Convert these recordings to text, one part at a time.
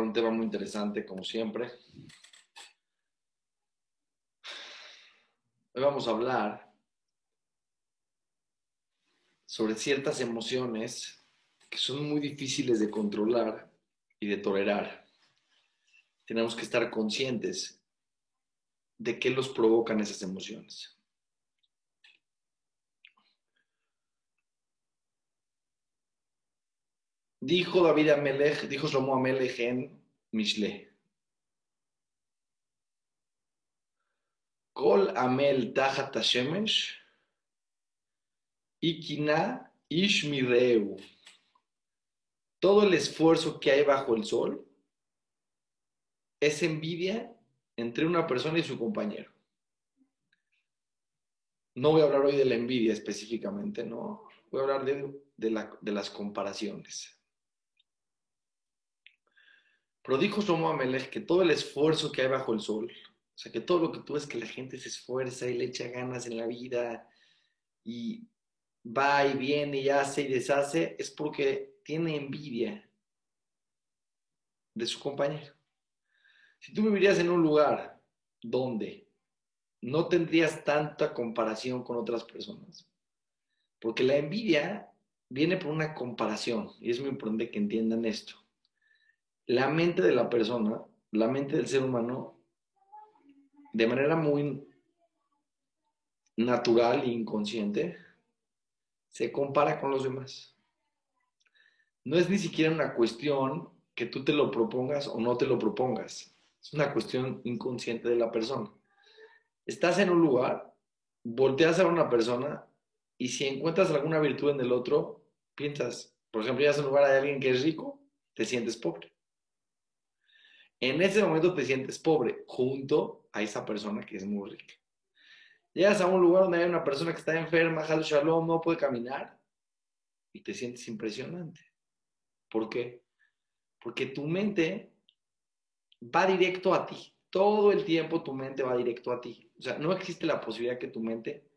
Un tema muy interesante, como siempre. Hoy vamos a hablar sobre ciertas emociones que son muy difíciles de controlar y de tolerar. Tenemos que estar conscientes de qué los provocan esas emociones. Dijo David Amelech, dijo Shlomo Amelech en Mishle. Kol Amel Tajat Hashemesh Ikina Ish Mireu. Todo el esfuerzo que hay bajo el sol es envidia entre una persona y su compañero. No voy a hablar hoy de la envidia específicamente, no. Voy a hablar de, de las comparaciones. Pero dijo Shlomo Amelech que todo el esfuerzo que hay bajo el sol, o sea, que todo lo que tú ves que la gente se esfuerza y le echa ganas en la vida y va y viene y hace y deshace, es porque tiene envidia de su compañero. Si tú vivirías en un lugar donde no tendrías tanta comparación con otras personas, porque la envidia viene por una comparación, y es muy importante que entiendan esto la mente de la persona, la mente del ser humano, de manera muy natural e inconsciente, se compara con los demás. No es ni siquiera una cuestión que tú te lo propongas o no te lo propongas. Es una cuestión inconsciente de la persona. Estás en un lugar, volteas a una persona y si encuentras alguna virtud en el otro, piensas, por ejemplo, llegas a un lugar de alguien que es rico, te sientes pobre. En ese momento te sientes pobre junto a esa persona que es muy rica. Llegas a un lugar donde hay una persona que está enferma, Shalom, no puede caminar y te sientes impresionante. ¿Por qué? Porque tu mente va directo a ti. Todo el tiempo tu mente va directo a ti. O sea, no existe la posibilidad que tu mente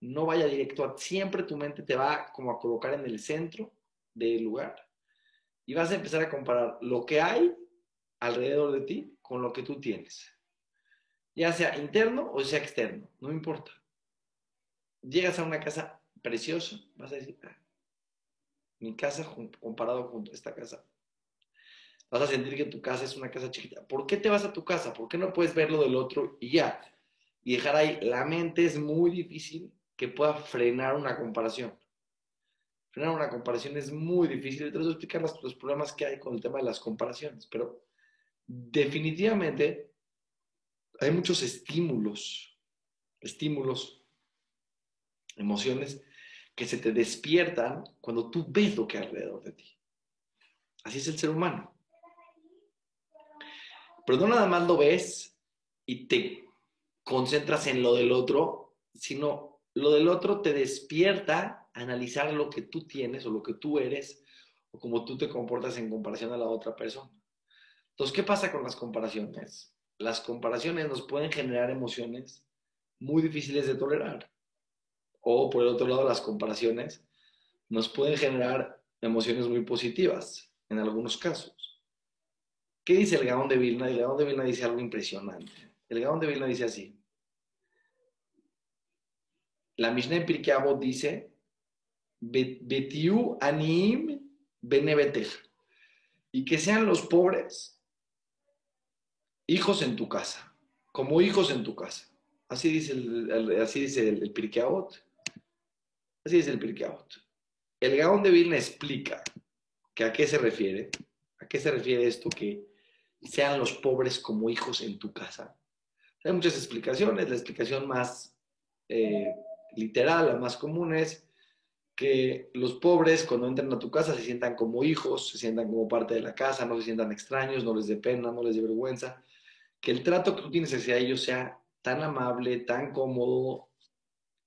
no vaya directo a ti. Siempre tu mente te va como a colocar en el centro del lugar. Y vas a empezar a comparar lo que hay alrededor de ti con lo que tú tienes. Ya sea interno o sea externo, no importa. Llegas a una casa preciosa, vas a decir, ah, mi casa comparado con esta casa. Vas a sentir que tu casa es una casa chiquita. ¿Por qué te vas a tu casa? ¿Por qué no puedes ver lo del otro y ya? Y dejar ahí, la mente es muy difícil que pueda frenar una comparación. Frenar una comparación es muy difícil. Te voy a explicar los, problemas que hay con el tema de las comparaciones, pero definitivamente hay muchos estímulos, estímulos, emociones que se te despiertan cuando tú ves lo que hay alrededor de ti. Así es el ser humano. Pero no nada más lo ves y te concentras en lo del otro, sino lo del otro te despierta a analizar lo que tú tienes o lo que tú eres o cómo tú te comportas en comparación a la otra persona. Entonces, ¿qué pasa con las comparaciones? Las comparaciones nos pueden generar emociones muy difíciles de tolerar. O por el otro lado, las comparaciones nos pueden generar emociones muy positivas en algunos casos. ¿Qué dice el Gaón de Vilna? El Gaón de Vilna dice algo impresionante. El Gaón de Vilna dice así. La Mishnah en Pirkei dice, Betiu anim benebetej. Y que sean los pobres hijos en tu casa, como hijos en tu casa. Así dice el, así dice el, el Así dice el Pirkeabot. El Gaón de Vilna explica que a qué se refiere. ¿A qué se refiere esto que sean los pobres como hijos en tu casa? Hay muchas explicaciones. La explicación más eh, literal, la más común es que los pobres cuando entran a tu casa se sientan como hijos, se sientan como parte de la casa, no se sientan extraños, no les dé pena, no les dé vergüenza que el trato que tú tienes hacia ellos sea tan amable, tan cómodo,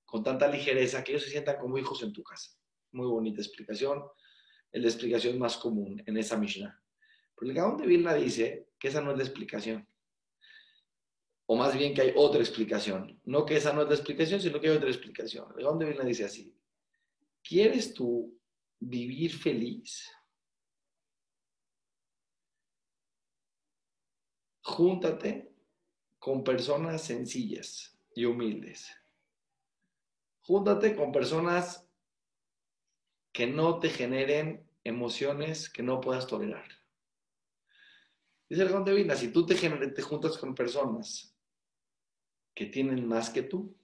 con tanta ligereza, que ellos se sientan como hijos en tu casa. Muy bonita explicación, es la explicación más común en esa Mishnah. Pero el Gaón de Vilna dice que esa no es la explicación. O más bien que hay otra explicación. No que esa no es la explicación, sino que hay otra explicación. El Gaón de Vilna dice así. ¿Quieres tú vivir feliz? Júntate con personas sencillas y humildes. Júntate con personas que no te generen emociones que no puedas tolerar. Dice el Conde Vina, si tú te, te juntas con personas que tienen más que tú,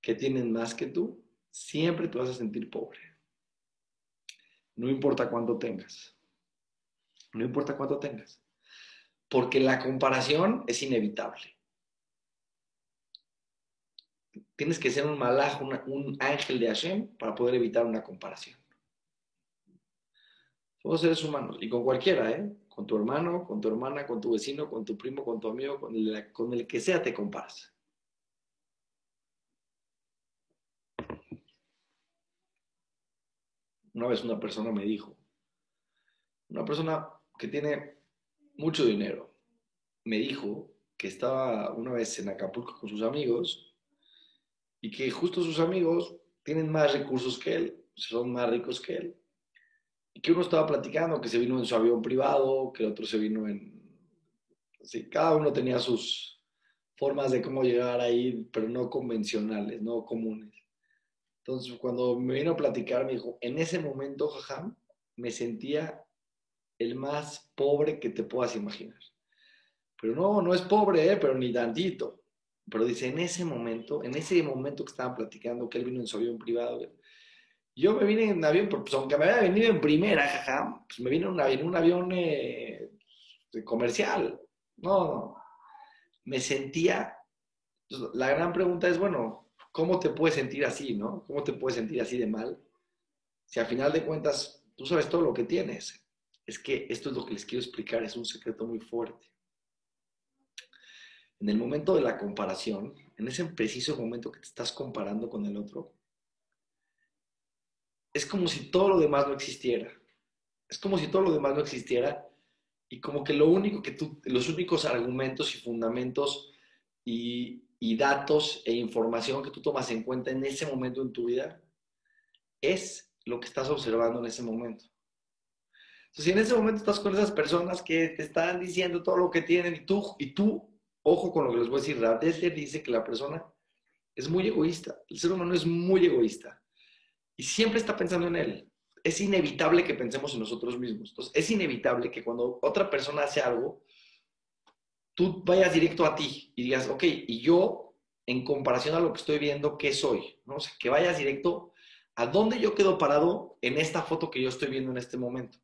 que tienen más que tú, siempre te vas a sentir pobre. No importa cuánto tengas. No importa cuánto tengas. Porque la comparación es inevitable. Tienes que ser un malaj, un ángel de Hashem para poder evitar una comparación. Somos seres humanos y con cualquiera, ¿eh? Con tu hermano, con tu hermana, con tu vecino, con tu primo, con tu amigo, con el, con el que sea te comparas. Una vez una persona me dijo, una persona que tiene mucho dinero, me dijo que estaba una vez en Acapulco con sus amigos y que justo sus amigos tienen más recursos que él, son más ricos que él. Y que uno estaba platicando que se vino en su avión privado, que el otro se vino en... Sí, cada uno tenía sus formas de cómo llegar ahí, pero no convencionales, no comunes. Entonces, cuando me vino a platicar, me dijo, en ese momento, jajam, me sentía el más pobre que te puedas imaginar. Pero no, no es pobre, ¿eh? pero ni tantito. Pero dice, en ese momento, en ese momento que estaban platicando, que él vino en su avión privado, yo me vine en un avión, pues aunque me había venido en primera, jajam, pues me vine en un avión, eh, comercial. No, no. Me sentía, pues, la gran pregunta es, bueno, ¿cómo te puedes sentir así, no? ¿Cómo te puedes sentir así de mal? Si al final de cuentas tú sabes todo lo que tienes. Es que esto es lo que les quiero explicar, es un secreto muy fuerte. En el momento de la comparación, en ese preciso momento que te estás comparando con el otro, es como si todo lo demás no existiera. Es como si todo lo demás no existiera y como que lo único que tú, los únicos argumentos y fundamentos y, y datos e información que tú tomas en cuenta en ese momento en tu vida es lo que estás observando en ese momento. Entonces, si en ese momento estás con esas personas que te están diciendo todo lo que tienen y tú, y tú ojo con lo que les voy a decir, Radesler dice que la persona es muy egoísta, el ser humano es muy egoísta y siempre está pensando en él. Es inevitable que pensemos en nosotros mismos. Entonces, es inevitable que cuando otra persona hace algo, tú vayas directo a ti y digas, ok, y yo, en comparación a lo que estoy viendo, ¿qué soy? ¿No? Que vayas directo a dónde yo quedo parado en esta foto que yo estoy viendo en este momento.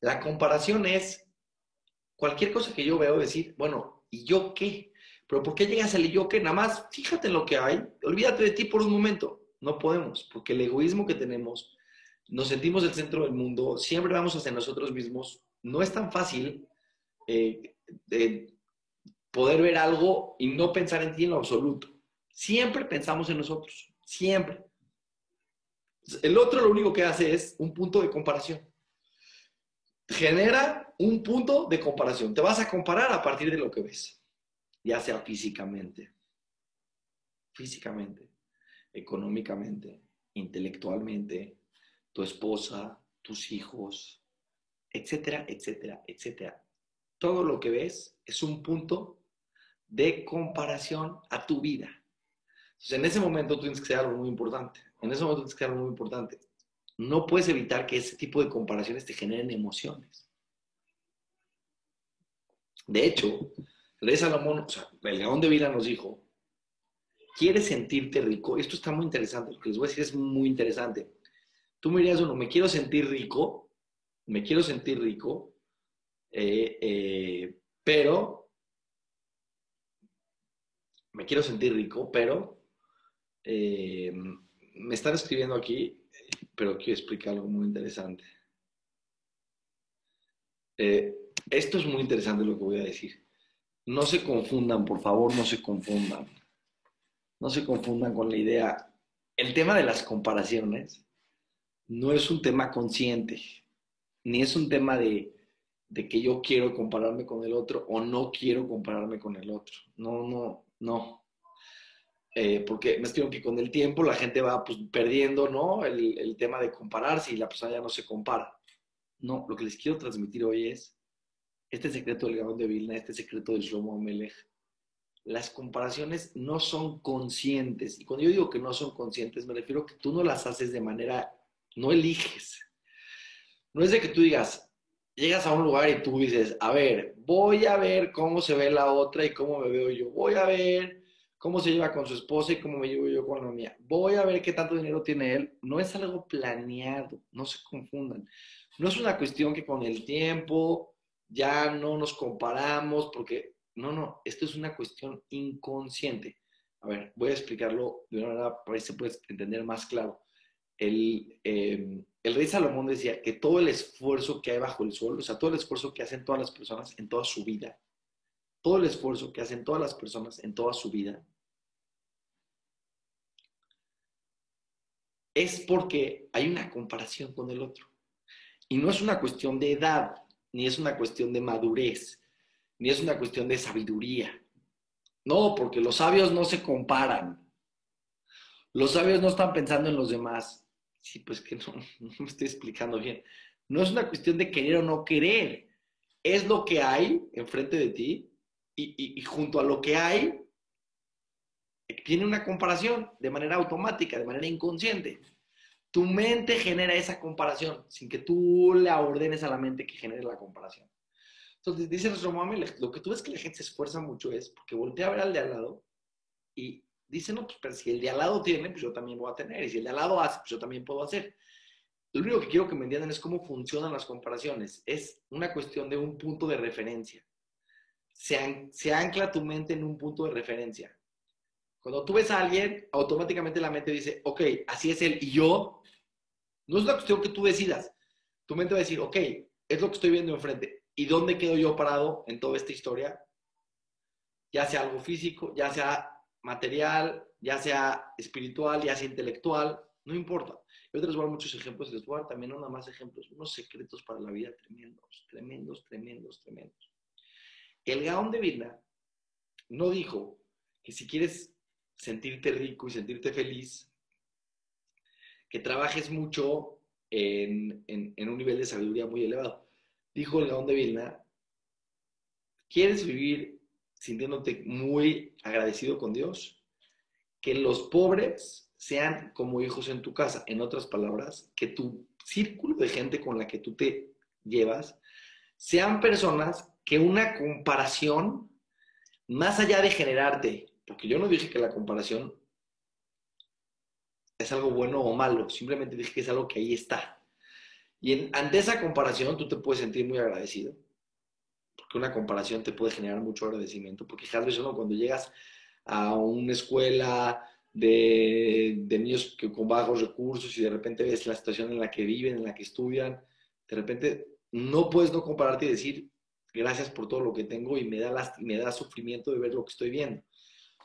La comparación es cualquier cosa que yo veo decir, bueno, ¿y yo qué? Pero ¿por qué llegas al yo qué? Nada más, fíjate en lo que hay, olvídate de ti por un momento. No podemos, porque el egoísmo que tenemos, nos sentimos el centro del mundo, siempre vamos hacia nosotros mismos. No es tan fácil eh, de poder ver algo y no pensar en ti en lo absoluto. Siempre pensamos en nosotros, siempre. El otro lo único que hace es un punto de comparación. Genera un punto de comparación. Te vas a comparar a partir de lo que ves, ya sea físicamente, físicamente, económicamente, intelectualmente, tu esposa, tus hijos, etcétera, etcétera, etcétera todo lo que ves es un punto de comparación a tu vida. Entonces, en ese momento tú tienes que hacer algo muy importante. En ese momento tienes que hacer algo muy importante. No puedes evitar que ese tipo de comparaciones te generen emociones. De hecho, rey Salomón, o sea, el león de vida nos dijo, ¿quieres sentirte rico? Esto está muy interesante, lo que les voy a decir es muy interesante. Tú me dirías, bueno, me quiero sentir rico, me quiero sentir rico, eh, eh, pero me quiero sentir rico, pero eh, me están escribiendo aquí, pero quiero explicar algo muy interesante. esto es muy interesante lo que voy a decir. No se confundan, por favor, no se confundan. No se confundan con la idea. El tema de las comparaciones no es un tema consciente, ni es un tema de, de que yo quiero compararme con el otro o no quiero compararme con el otro. No, no, no. Eh, porque me estimo que con el tiempo la gente va pues, perdiendo ¿no? El, el, tema de compararse y la persona ya no se compara. No, lo que les quiero transmitir hoy es este secreto del Gaón de Vilna, este secreto del Shlomo Amelech. Las comparaciones no son conscientes. Y cuando yo digo que no son conscientes, me refiero a que tú no las haces de manera, no eliges. No es de que tú digas, llegas a un lugar y tú dices, a ver, voy a ver cómo se ve la otra y cómo me veo yo. Voy a ver cómo se lleva con su esposa y cómo me llevo yo con la mía. Voy a ver qué tanto dinero tiene él. No es algo planeado, no se confundan. No es una cuestión que con el tiempo ya no nos comparamos porque, no, no, esto es una cuestión inconsciente. A ver, voy a explicarlo de una manera para que se pueda entender más claro. El, em, el rey Salomón decía que todo el esfuerzo que hay bajo el suelo, o sea, todo el esfuerzo que hacen todas las personas en toda su vida, todo el esfuerzo que hacen todas las personas en toda su vida, es porque hay una comparación con el otro. Y no es una cuestión de edad, ni es una cuestión de madurez, ni es una cuestión de sabiduría. No, porque los sabios no se comparan. Los sabios no están pensando en los demás. Sí, pues que no, me estoy explicando bien. No es una cuestión de querer o no querer. Es lo que hay enfrente de ti y, y junto a lo que hay tiene una comparación de manera automática, de manera inconsciente. Tu mente genera esa comparación sin que tú le ordenes a la mente que genere la comparación. Entonces, dice nuestro mami, lo que tú ves que la gente se esfuerza mucho es porque voltea a ver al de al lado y dice, no, pues pero si el de al lado tiene, pues yo también voy a tener. Y si el de al lado hace, pues yo también puedo hacer. Lo único que quiero que me entiendan es cómo funcionan las comparaciones. Es una cuestión de un punto de referencia. Se, ancla tu mente en un punto de referencia. Cuando tú ves a alguien, automáticamente la mente dice, ok, así es él y yo. No es una cuestión que tú decidas. Tu mente va a decir, ok, es lo que estoy viendo enfrente. ¿Y dónde quedo yo parado en toda esta historia? Ya sea algo físico, ya sea material, ya sea espiritual, ya sea intelectual, no importa. Yo les voy a dar muchos ejemplos les voy a dar también unos más ejemplos, unos secretos para la vida tremendos, tremendos, tremendos, tremendos. El Gaón de Vilna no dijo que si quieres sentirte rico y sentirte feliz, que trabajes mucho en, un nivel de sabiduría muy elevado. Dijo el Gaón de Vilna, ¿quieres vivir sintiéndote muy agradecido con Dios? Que los pobres sean como hijos en tu casa. En otras palabras, que tu círculo de gente con la que tú te llevas sean personas que una comparación, más allá de generarte porque yo no dije que la comparación es algo bueno o malo, simplemente dije que es algo que ahí está. Y ante esa comparación tú te puedes sentir muy agradecido, porque una comparación te puede generar mucho agradecimiento, porque no cuando llegas a una escuela de, de niños que, con bajos recursos y de repente ves la situación en la que viven, en la que estudian, de repente no puedes no compararte y decir gracias por todo lo que tengo y me da, me da sufrimiento de ver lo que estoy viendo.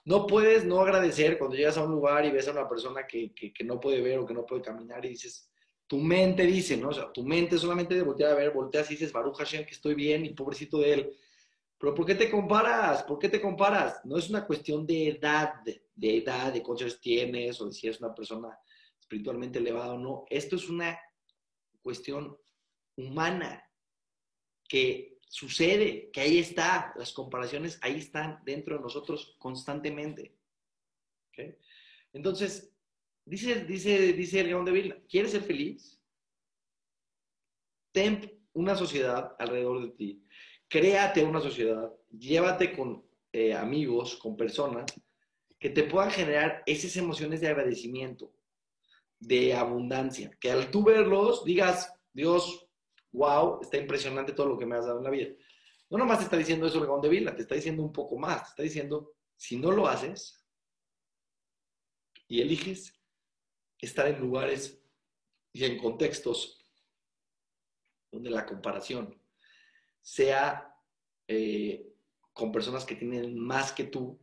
No puedes no agradecer cuando llegas a un lugar y ves a una persona que, no puede ver o que no puede caminar y dices, tu mente dice, ¿no? O sea, tu mente solamente de voltear a ver, volteas y dices, Baruch Hashem, que estoy bien y pobrecito de él. Pero ¿por qué te comparas? ¿Por qué te comparas? No es una cuestión de edad, de edad, de cuántos tienes o de si eres una persona espiritualmente elevada o no. Esto es una cuestión humana que sucede, que ahí está, las comparaciones ahí están dentro de nosotros constantemente. Entonces, dice, dice, dice el León de Vilna, ¿quieres ser feliz? Ten una sociedad alrededor de ti, créate una sociedad, llévate con eh, amigos, con personas que te puedan generar esas emociones de agradecimiento, de abundancia, que al tú verlos digas, Dios, wow, está impresionante todo lo que me has dado en la vida. No nomás te está diciendo eso el de Vila, te está diciendo un poco más, te está diciendo, si no lo haces y eliges estar en lugares y en contextos donde la comparación sea eh, con personas que tienen más que tú,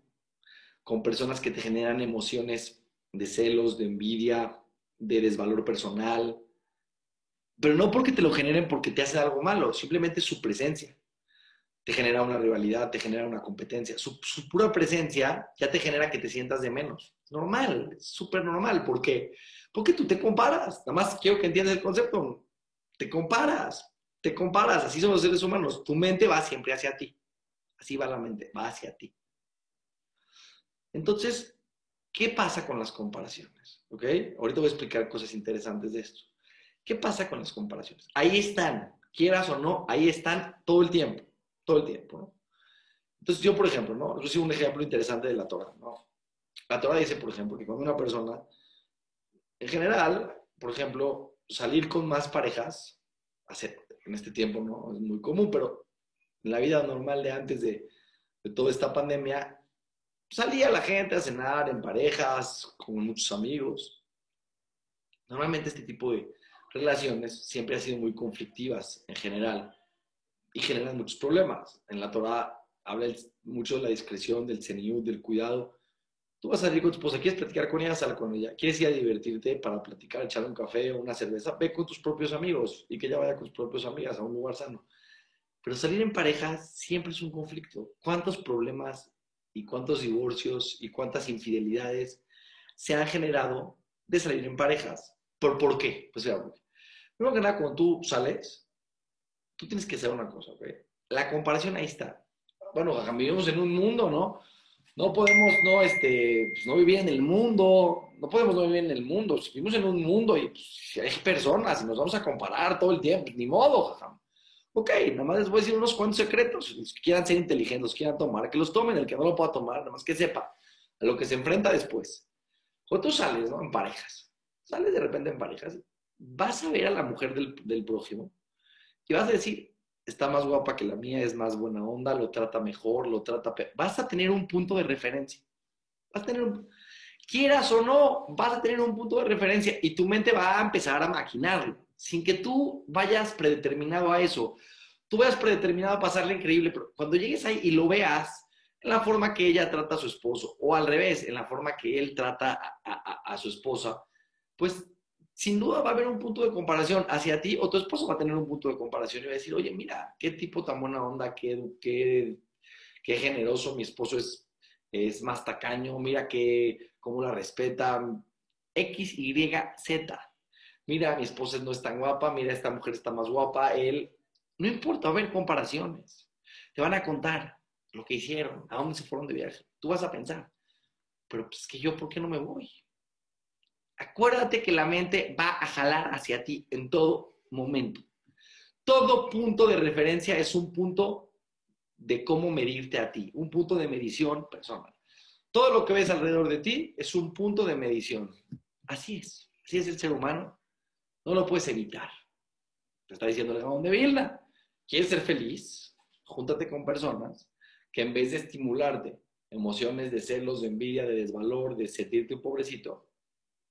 con personas que te generan emociones de celos, de envidia, de desvalor personal, pero no porque te lo generen porque te hace algo malo, simplemente su presencia. Te genera una rivalidad, te genera una competencia. Su, pura presencia ya te genera que te sientas de menos. Normal, súper normal. ¿Por qué? Porque tú te comparas. Nada más quiero que entiendas el concepto. Te comparas. te comparas, así somos seres humanos. Tu mente va siempre hacia ti. Así va la mente, va hacia ti. Entonces, ¿qué pasa con las comparaciones? ¿Ok? Ahorita voy a explicar cosas interesantes de esto. ¿Qué pasa con las comparaciones? Ahí están, quieras o no, ahí están todo el tiempo, todo el tiempo. Entonces, yo, por ejemplo, ¿no? Yo un ejemplo interesante de la Torah, ¿no? La Torah dice, por ejemplo, que cuando una persona, en general, por ejemplo, salir con más parejas, en este tiempo no es muy común, pero en la vida normal de antes de, de toda esta pandemia, salía la gente a cenar en parejas, con muchos amigos. Normalmente este tipo de relaciones siempre han sido muy conflictivas en general y generan muchos problemas. En la Torah habla mucho de la discreción, del seniud, del cuidado. Tú vas a salir con tu esposa, quieres platicar con ella, sal con ella. Quieres ir a divertirte para platicar, echar un café o una cerveza, ve con tus propios amigos y que ella vaya con sus propias amigas a un lugar sano. Pero salir en pareja siempre es un conflicto. ¿Cuántos problemas y cuántos divorcios y cuántas infidelidades se han generado de salir en parejas? ¿Por, por qué? Pues sea, primero que nada, cuando tú sales, tú tienes que hacer una cosa, ¿ok? La comparación ahí está. Bueno, vivimos en un mundo, ¿no? No podemos no, este, pues, no vivir en el mundo, no podemos no vivir en el mundo. vivimos en un mundo y pues, hay personas y nos vamos a comparar todo el tiempo, ni modo, jajam. Ok, nada más les voy a decir unos cuantos secretos. Los quieran ser inteligentes, los quieran tomar, que los tomen, el que no lo pueda tomar, nada más que sepa a lo que se enfrenta después. O tú sales, ¿no? En parejas. Sales de repente en parejas. Vas a ver a la mujer del, del prójimo y vas a decir, está más guapa que la mía, es más buena onda, lo trata mejor, lo trata peor. Vas a tener un punto de referencia. Vas a tener un... Quieras o no, vas a tener un punto de referencia y tu mente va a empezar a maquinarlo sin que tú vayas predeterminado a eso. Tú vayas predeterminado a pasarle increíble, pero cuando llegues ahí y lo veas en la forma que ella trata a su esposo, o al revés, en la forma que él trata a, su esposa, pues sin duda va a haber un punto de comparación hacia ti, o tu esposo va a tener un punto de comparación y va a decir, oye, mira, qué tipo tan buena onda, qué, qué, qué generoso, mi esposo es, es más tacaño, mira que cómo la respeta, X, Y, Z mira, mi esposa no es tan guapa, mira, esta mujer está más guapa, él, no importa, va a haber comparaciones. Te van a contar lo que hicieron, a dónde se fueron de viaje. Tú vas a pensar, pero pues que yo, ¿por qué no me voy? Acuérdate que la mente va a jalar hacia ti en todo momento. Todo punto de referencia es un punto de cómo medirte a ti, un punto de medición personal. Todo lo que ves alrededor de ti es un punto de medición. Así es, así es el ser humano no lo puedes evitar. Te está diciendo el Gaón de Vilna. ¿Quieres ser feliz? Júntate con personas que en vez de estimularte emociones de celos, de envidia, de desvalor, de sentirte un pobrecito,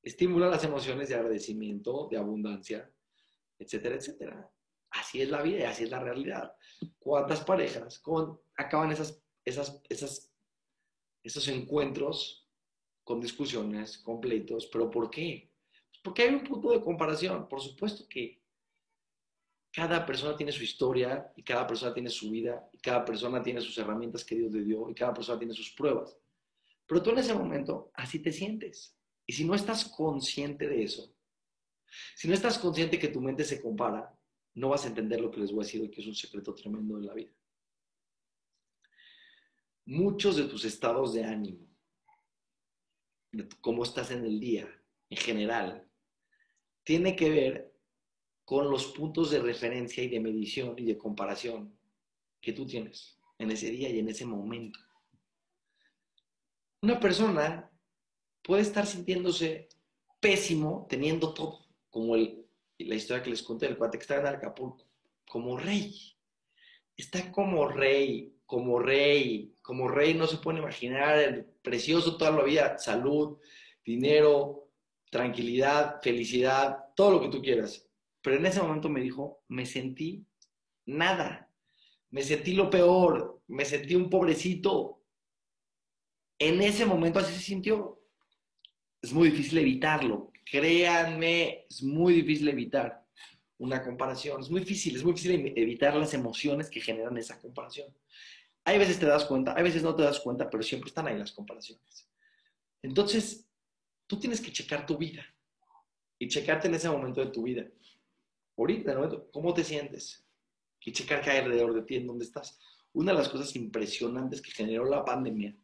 estimula las emociones de agradecimiento, de abundancia, etcétera, etcétera. Así es la vida y así es la realidad. ¿Cuántas parejas con, acaban esas, esas, esas, esos encuentros con discusiones, con pleitos? ¿Pero por qué? Porque hay un punto de comparación. Por supuesto que cada persona tiene su historia y cada persona tiene su vida y cada persona tiene sus herramientas que Dios le dio y cada persona tiene sus pruebas. Pero tú en ese momento así te sientes. Y si no estás consciente de eso, si no estás consciente que tu mente se compara, no vas a entender lo que les voy a decir que es un secreto tremendo de la vida. Muchos de tus estados de ánimo, de cómo estás en el día en general, tiene que ver con los puntos de referencia y de medición y de comparación que tú tienes en ese día y en ese momento. Una persona puede estar sintiéndose pésimo teniendo todo, como la historia que les conté del cuate que está en Acapulco, como rey. Está como rey, como rey, como rey, no se puede imaginar, el precioso toda la vida, salud, dinero, tranquilidad, felicidad, todo lo que tú quieras. Pero en ese momento me dijo, me sentí nada, me sentí lo peor, me sentí un pobrecito. En ese momento así se sintió. Es muy difícil evitarlo, créanme, es muy difícil evitar una comparación, es muy difícil, es muy difícil evitar las emociones que generan esa comparación. Hay veces te das cuenta, hay veces no te das cuenta, pero siempre están ahí las comparaciones. Entonces, tú tienes que checar tu vida y checarte en ese momento de tu vida. Ahorita, ¿cómo te sientes? y checar qué hay alrededor de ti, en dónde estás. Una de las cosas impresionantes que generó la pandemia,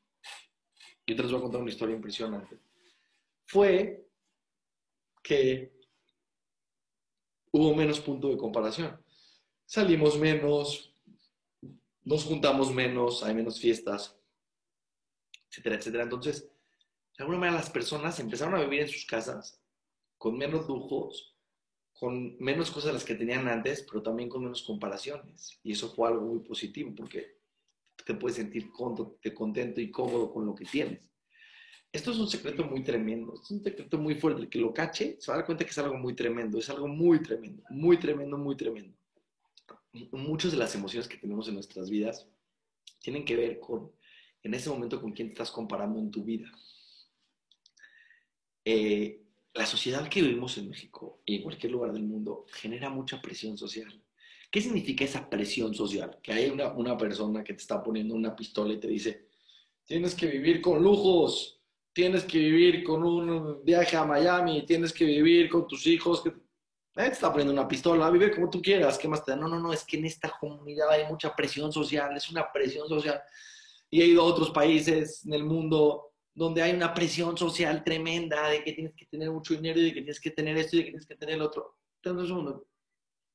yo te les voy a contar una historia impresionante, fue que hubo menos punto de comparación. Salimos menos, nos juntamos menos, hay menos fiestas, etcétera, etcétera. Entonces, de alguna manera las personas empezaron a vivir en sus casas con menos lujos, con menos cosas las que tenían antes, pero también con menos comparaciones. Y eso fue algo muy positivo porque te puedes sentir contento y cómodo con lo que tienes. Esto es un secreto muy tremendo, es un secreto muy fuerte. El que lo cache se va a dar cuenta que es algo muy tremendo, es algo muy tremendo, muy tremendo, muy tremendo. Muchas de las emociones que tenemos en nuestras vidas tienen que ver con, en ese momento, con quién te estás comparando en tu vida. Eh, la sociedad que vivimos en México y en cualquier lugar del mundo genera mucha presión social. ¿Qué significa esa presión social? Que hay una, una persona que te está poniendo una pistola y te dice, tienes que vivir con lujos, tienes que vivir con un viaje a Miami, tienes que vivir con tus hijos, que te está poniendo una pistola, vive como tú quieras, ¿qué más te da? No, no, no, es que en esta comunidad hay mucha presión social, es una presión social. Y he ido a otros países en el mundo donde hay una presión social tremenda de que tienes que tener mucho dinero y de que tienes que tener esto y de que tienes que tener el otro. Entonces,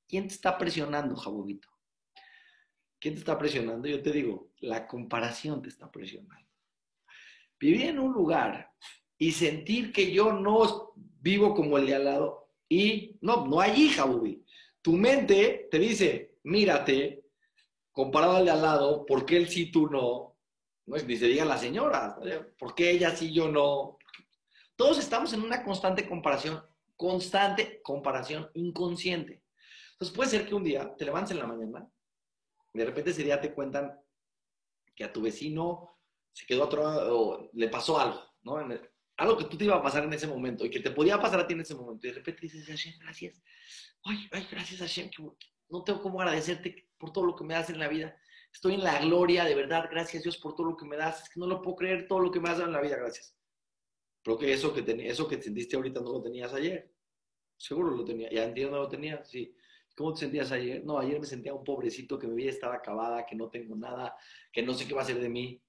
¿quién te está presionando, Jabobito? ¿Quién te está presionando? Yo te digo, la comparación te está presionando vivir en un lugar y sentir que yo no vivo como el de al lado y no, no hay hija. Tu mente te dice, mírate, comparado al de al lado, ¿por qué él sí, tú no? no ni se diga la señora, ¿por qué ella sí, yo no? Todos estamos en una constante comparación, constante comparación inconsciente. Entonces puede ser que un día te levantes en la mañana, de repente ese día te cuentan que a tu vecino se quedó atorado o le pasó algo, ¿no? algo que tú te iba a pasar en ese momento y que te podía pasar a ti en ese momento. Y de repente dices, Hashem, gracias. Ay, ay, gracias Hashem, que no tengo cómo agradecerte por todo lo que me das en la vida. Estoy en la gloria, de verdad, gracias Dios por todo lo que me das. Es que no lo puedo creer todo lo que me has dado en la vida, gracias. Pero que eso que, eso que sentiste ahorita no lo tenías ayer. Seguro lo tenía. Ya entiendo, no lo tenías, sí. ¿Cómo te sentías ayer? No, ayer me sentía un pobrecito que mi vida estaba acabada, que no tengo nada, que no sé qué va a ser de mí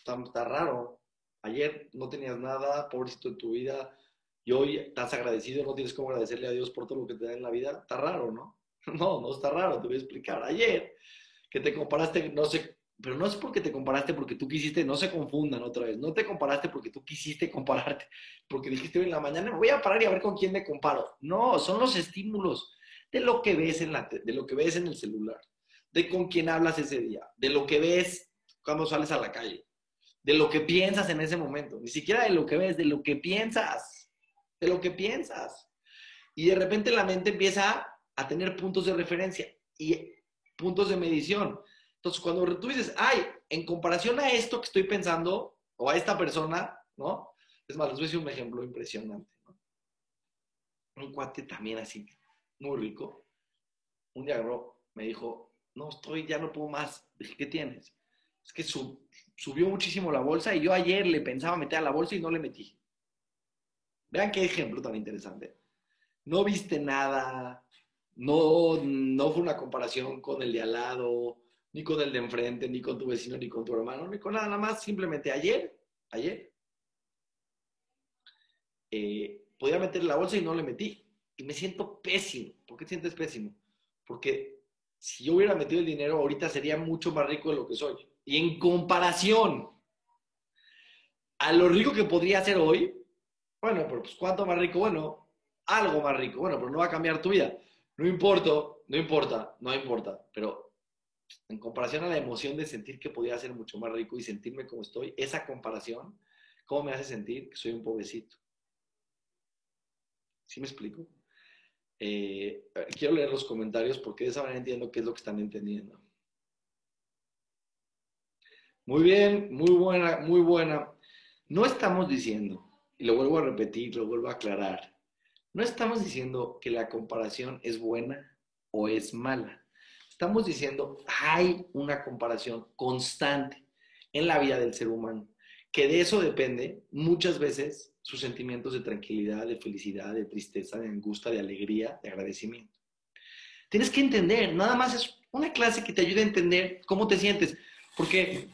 está, raro. Ayer no tenías nada, pobrecito en tu vida, y hoy estás agradecido, no tienes cómo agradecerle a Dios por todo lo que te da en la vida. Está raro, ¿no? No, no está raro, te voy a explicar. Ayer que te comparaste, no sé, pero no es porque te comparaste porque tú quisiste, no se confundan otra vez, no te comparaste porque tú quisiste compararte, porque dijiste hoy en la mañana me voy a parar y a ver con quién me comparo. No, son los estímulos de lo que ves en la, de lo que ves en el celular, de con quién hablas ese día, de lo que ves cuando sales a la calle de lo que piensas en ese momento, ni siquiera de lo que ves, de lo que piensas, de lo que piensas. Y de repente la mente empieza a tener puntos de referencia y puntos de medición. Entonces, cuando tú dices, ay, en comparación a esto que estoy pensando, o a esta persona, ¿no? Es más, les voy a decir un ejemplo impresionante. Un cuate también así, muy rico. Un día me dijo, no, estoy, ya no puedo más. Dije, ¿qué tienes? Es que su, subió muchísimo la bolsa y yo ayer le pensaba meter a la bolsa y no le metí. Vean qué ejemplo tan interesante. No viste nada, no, no fue una comparación con el de al lado, ni con el de enfrente, ni con tu vecino, ni con tu hermano, ni con nada, nada más. Simplemente ayer, ayer, eh, podía meter la bolsa y no le metí. Y me siento pésimo. ¿Por qué te sientes pésimo? Porque si yo hubiera metido el dinero, ahorita sería mucho más rico de lo que soy. Y en comparación a lo rico que podría ser hoy, bueno, pues ¿cuánto más rico? Bueno, algo más rico. Bueno, pero no va a cambiar tu vida. No importa, no importa, no importa. Pero en comparación a la emoción de sentir que podía ser mucho más rico y sentirme como estoy, esa comparación, ¿cómo me hace sentir que soy un pobrecito? ¿Sí me explico? Eh, quiero leer los comentarios porque de esa manera entiendo qué es lo que están entendiendo. Muy bien, muy buena, muy buena. No estamos diciendo, y lo vuelvo a repetir, lo vuelvo a aclarar, no estamos diciendo que la comparación es buena o es mala. Estamos diciendo, hay una comparación constante en la vida del ser humano, que de eso depende muchas veces sus sentimientos de tranquilidad, de felicidad, de tristeza, de angustia, de alegría, de agradecimiento. Tienes que entender, nada más es Una clase que te ayude a entender cómo te sientes. Porque